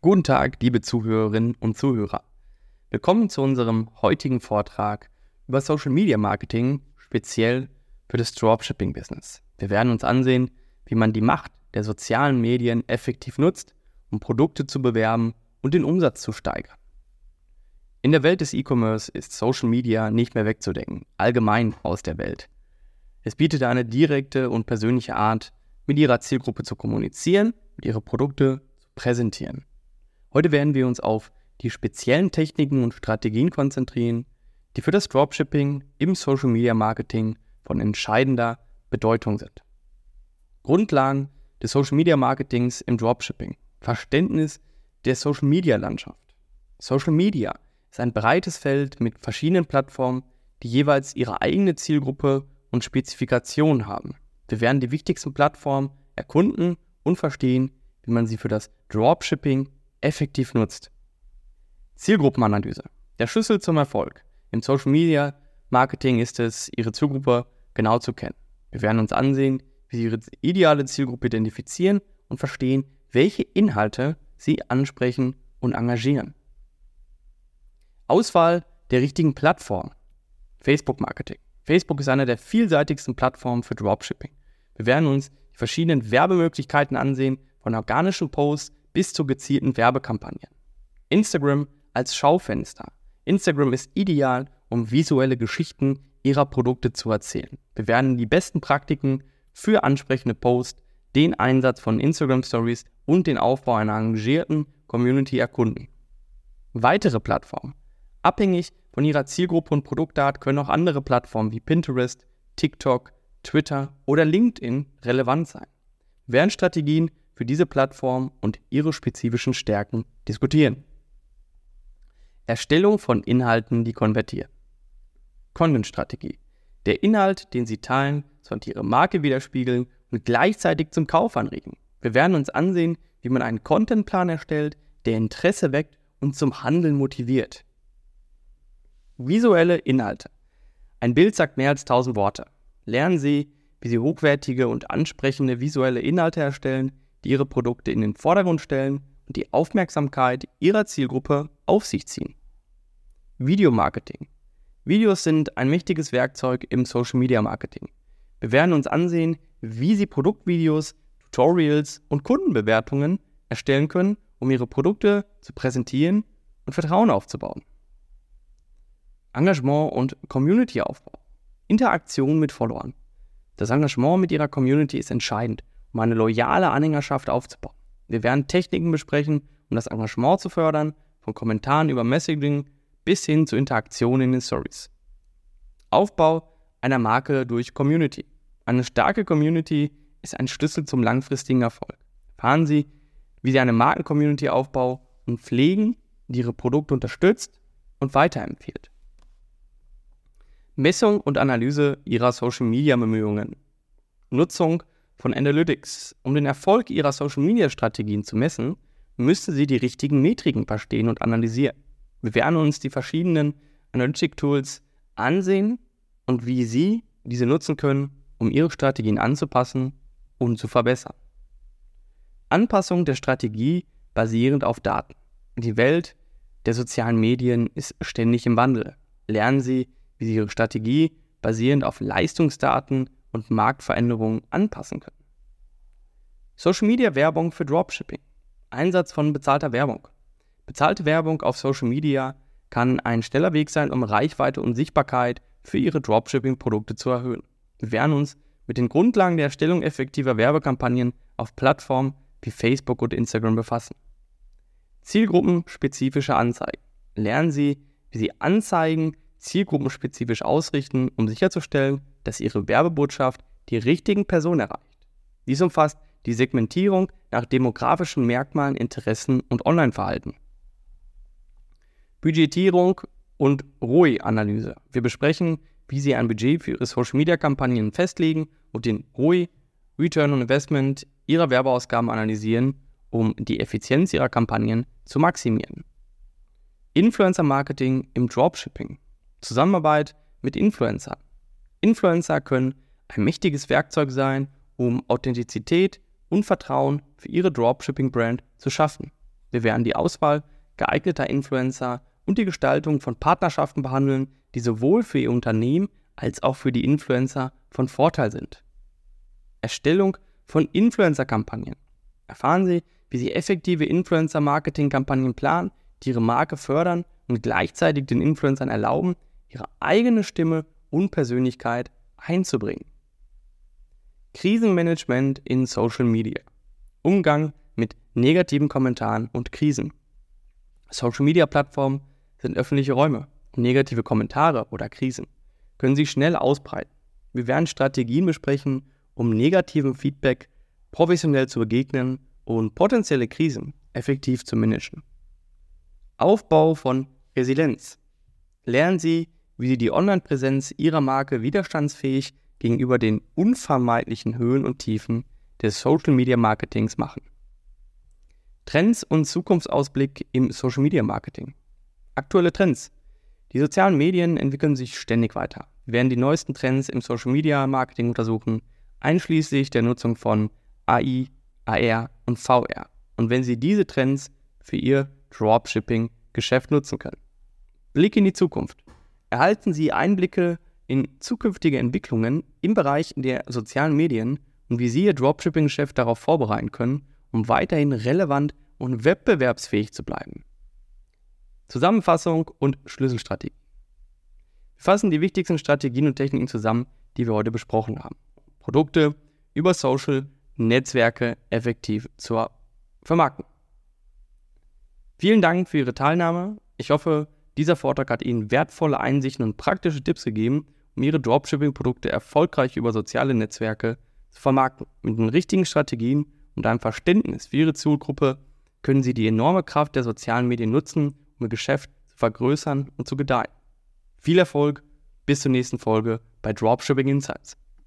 Guten Tag, liebe Zuhörerinnen und Zuhörer. Willkommen zu unserem heutigen Vortrag über Social Media Marketing, speziell für das Dropshipping-Business. Wir werden uns ansehen, wie man die Macht der sozialen Medien effektiv nutzt, um Produkte zu bewerben und den Umsatz zu steigern. In der Welt des E-Commerce ist Social Media nicht mehr wegzudenken, allgemein aus der Welt. Es bietet eine direkte und persönliche Art, mit ihrer Zielgruppe zu kommunizieren und ihre Produkte zu präsentieren. Heute werden wir uns auf die speziellen Techniken und Strategien konzentrieren, die für das Dropshipping im Social Media Marketing von entscheidender Bedeutung sind. Grundlagen des Social Media Marketings im Dropshipping. Verständnis der Social Media Landschaft. Social Media ist ein breites Feld mit verschiedenen Plattformen, die jeweils ihre eigene Zielgruppe und Spezifikation haben. Wir werden die wichtigsten Plattformen erkunden und verstehen, wie man sie für das Dropshipping effektiv nutzt. Zielgruppenanalyse. Der Schlüssel zum Erfolg. Im Social Media Marketing ist es, Ihre Zielgruppe genau zu kennen. Wir werden uns ansehen, wie Sie Ihre ideale Zielgruppe identifizieren und verstehen, welche Inhalte Sie ansprechen und engagieren. Auswahl der richtigen Plattform. Facebook Marketing. Facebook ist eine der vielseitigsten Plattformen für Dropshipping. Wir werden uns die verschiedenen Werbemöglichkeiten ansehen, von organischen Posts bis zu gezielten Werbekampagnen. Instagram als Schaufenster. Instagram ist ideal, um visuelle Geschichten ihrer Produkte zu erzählen. Wir werden die besten Praktiken für ansprechende Posts, den Einsatz von Instagram Stories und den Aufbau einer engagierten Community erkunden. Weitere Plattformen. Abhängig von ihrer Zielgruppe und Produktart können auch andere Plattformen wie Pinterest, TikTok, Twitter oder LinkedIn relevant sein. Werden Strategien für diese Plattform und ihre spezifischen Stärken diskutieren. Erstellung von Inhalten, die konvertieren. Content-Strategie. Der Inhalt, den Sie teilen, sollte Ihre Marke widerspiegeln und gleichzeitig zum Kauf anregen. Wir werden uns ansehen, wie man einen Contentplan erstellt, der Interesse weckt und zum Handeln motiviert. Visuelle Inhalte. Ein Bild sagt mehr als 1000 Worte. Lernen Sie, wie Sie hochwertige und ansprechende visuelle Inhalte erstellen, die ihre Produkte in den Vordergrund stellen und die Aufmerksamkeit ihrer Zielgruppe auf sich ziehen. Videomarketing. Videos sind ein mächtiges Werkzeug im Social Media Marketing. Wir werden uns ansehen, wie Sie Produktvideos, Tutorials und Kundenbewertungen erstellen können, um Ihre Produkte zu präsentieren und Vertrauen aufzubauen. Engagement und Community-Aufbau. Interaktion mit Followern. Das Engagement mit Ihrer Community ist entscheidend um eine loyale Anhängerschaft aufzubauen. Wir werden Techniken besprechen, um das Engagement zu fördern, von Kommentaren über Messaging bis hin zu Interaktionen in den Stories. Aufbau einer Marke durch Community. Eine starke Community ist ein Schlüssel zum langfristigen Erfolg. Erfahren Sie, wie Sie eine Marken-Community aufbauen und pflegen, die Ihre Produkte unterstützt und weiterempfiehlt. Messung und Analyse Ihrer Social-Media-Bemühungen. Nutzung von Analytics. Um den Erfolg ihrer Social-Media-Strategien zu messen, müsste sie die richtigen Metriken verstehen und analysieren. Wir werden uns die verschiedenen Analytic-Tools ansehen und wie Sie diese nutzen können, um Ihre Strategien anzupassen und zu verbessern. Anpassung der Strategie basierend auf Daten. Die Welt der sozialen Medien ist ständig im Wandel. Lernen Sie, wie Sie Ihre Strategie basierend auf Leistungsdaten und Marktveränderungen anpassen können. Social Media Werbung für Dropshipping. Einsatz von bezahlter Werbung. Bezahlte Werbung auf Social Media kann ein schneller Weg sein, um Reichweite und Sichtbarkeit für Ihre Dropshipping-Produkte zu erhöhen. Wir werden uns mit den Grundlagen der Erstellung effektiver Werbekampagnen auf Plattformen wie Facebook und Instagram befassen. Zielgruppenspezifische Anzeigen. Lernen Sie, wie Sie Anzeigen zielgruppenspezifisch ausrichten, um sicherzustellen, dass Ihre Werbebotschaft die richtigen Personen erreicht. Dies umfasst die Segmentierung nach demografischen Merkmalen, Interessen und Online-Verhalten. Budgetierung und ROI-Analyse. Wir besprechen, wie Sie ein Budget für Ihre Social-Media-Kampagnen festlegen und den ROI, Return on Investment, Ihrer Werbeausgaben analysieren, um die Effizienz Ihrer Kampagnen zu maximieren. Influencer-Marketing im Dropshipping. Zusammenarbeit mit Influencern. Influencer können ein mächtiges Werkzeug sein, um Authentizität und Vertrauen für ihre Dropshipping-Brand zu schaffen. Wir werden die Auswahl geeigneter Influencer und die Gestaltung von Partnerschaften behandeln, die sowohl für Ihr Unternehmen als auch für die Influencer von Vorteil sind. Erstellung von Influencer-Kampagnen. Erfahren Sie, wie Sie effektive Influencer-Marketing-Kampagnen planen, die Ihre Marke fördern und gleichzeitig den Influencern erlauben, ihre eigene Stimme und Persönlichkeit einzubringen. Krisenmanagement in Social Media. Umgang mit negativen Kommentaren und Krisen. Social Media Plattformen sind öffentliche Räume. Negative Kommentare oder Krisen können sich schnell ausbreiten. Wir werden Strategien besprechen, um negativen Feedback professionell zu begegnen und potenzielle Krisen effektiv zu managen. Aufbau von Resilienz. Lernen Sie, wie Sie die Online-Präsenz Ihrer Marke widerstandsfähig gegenüber den unvermeidlichen Höhen und Tiefen des Social Media Marketings machen. Trends und Zukunftsausblick im Social Media Marketing. Aktuelle Trends. Die sozialen Medien entwickeln sich ständig weiter. Wir werden die neuesten Trends im Social Media Marketing untersuchen, einschließlich der Nutzung von AI, AR und VR. Und wenn Sie diese Trends für Ihr Dropshipping-Geschäft nutzen können. Blick in die Zukunft. Erhalten Sie Einblicke in zukünftige Entwicklungen im Bereich der sozialen Medien und wie Sie Ihr Dropshipping-Geschäft darauf vorbereiten können, um weiterhin relevant und wettbewerbsfähig zu bleiben. Zusammenfassung und Schlüsselstrategie. Wir fassen die wichtigsten Strategien und Techniken zusammen, die wir heute besprochen haben. Produkte über Social, Netzwerke effektiv zu vermarkten. Vielen Dank für Ihre Teilnahme. Ich hoffe, dieser Vortrag hat Ihnen wertvolle Einsichten und praktische Tipps gegeben, um Ihre Dropshipping-Produkte erfolgreich über soziale Netzwerke zu vermarkten. Mit den richtigen Strategien und einem Verständnis für Ihre Zielgruppe können Sie die enorme Kraft der sozialen Medien nutzen, um Ihr Geschäft zu vergrößern und zu gedeihen. Viel Erfolg, bis zur nächsten Folge bei Dropshipping Insights.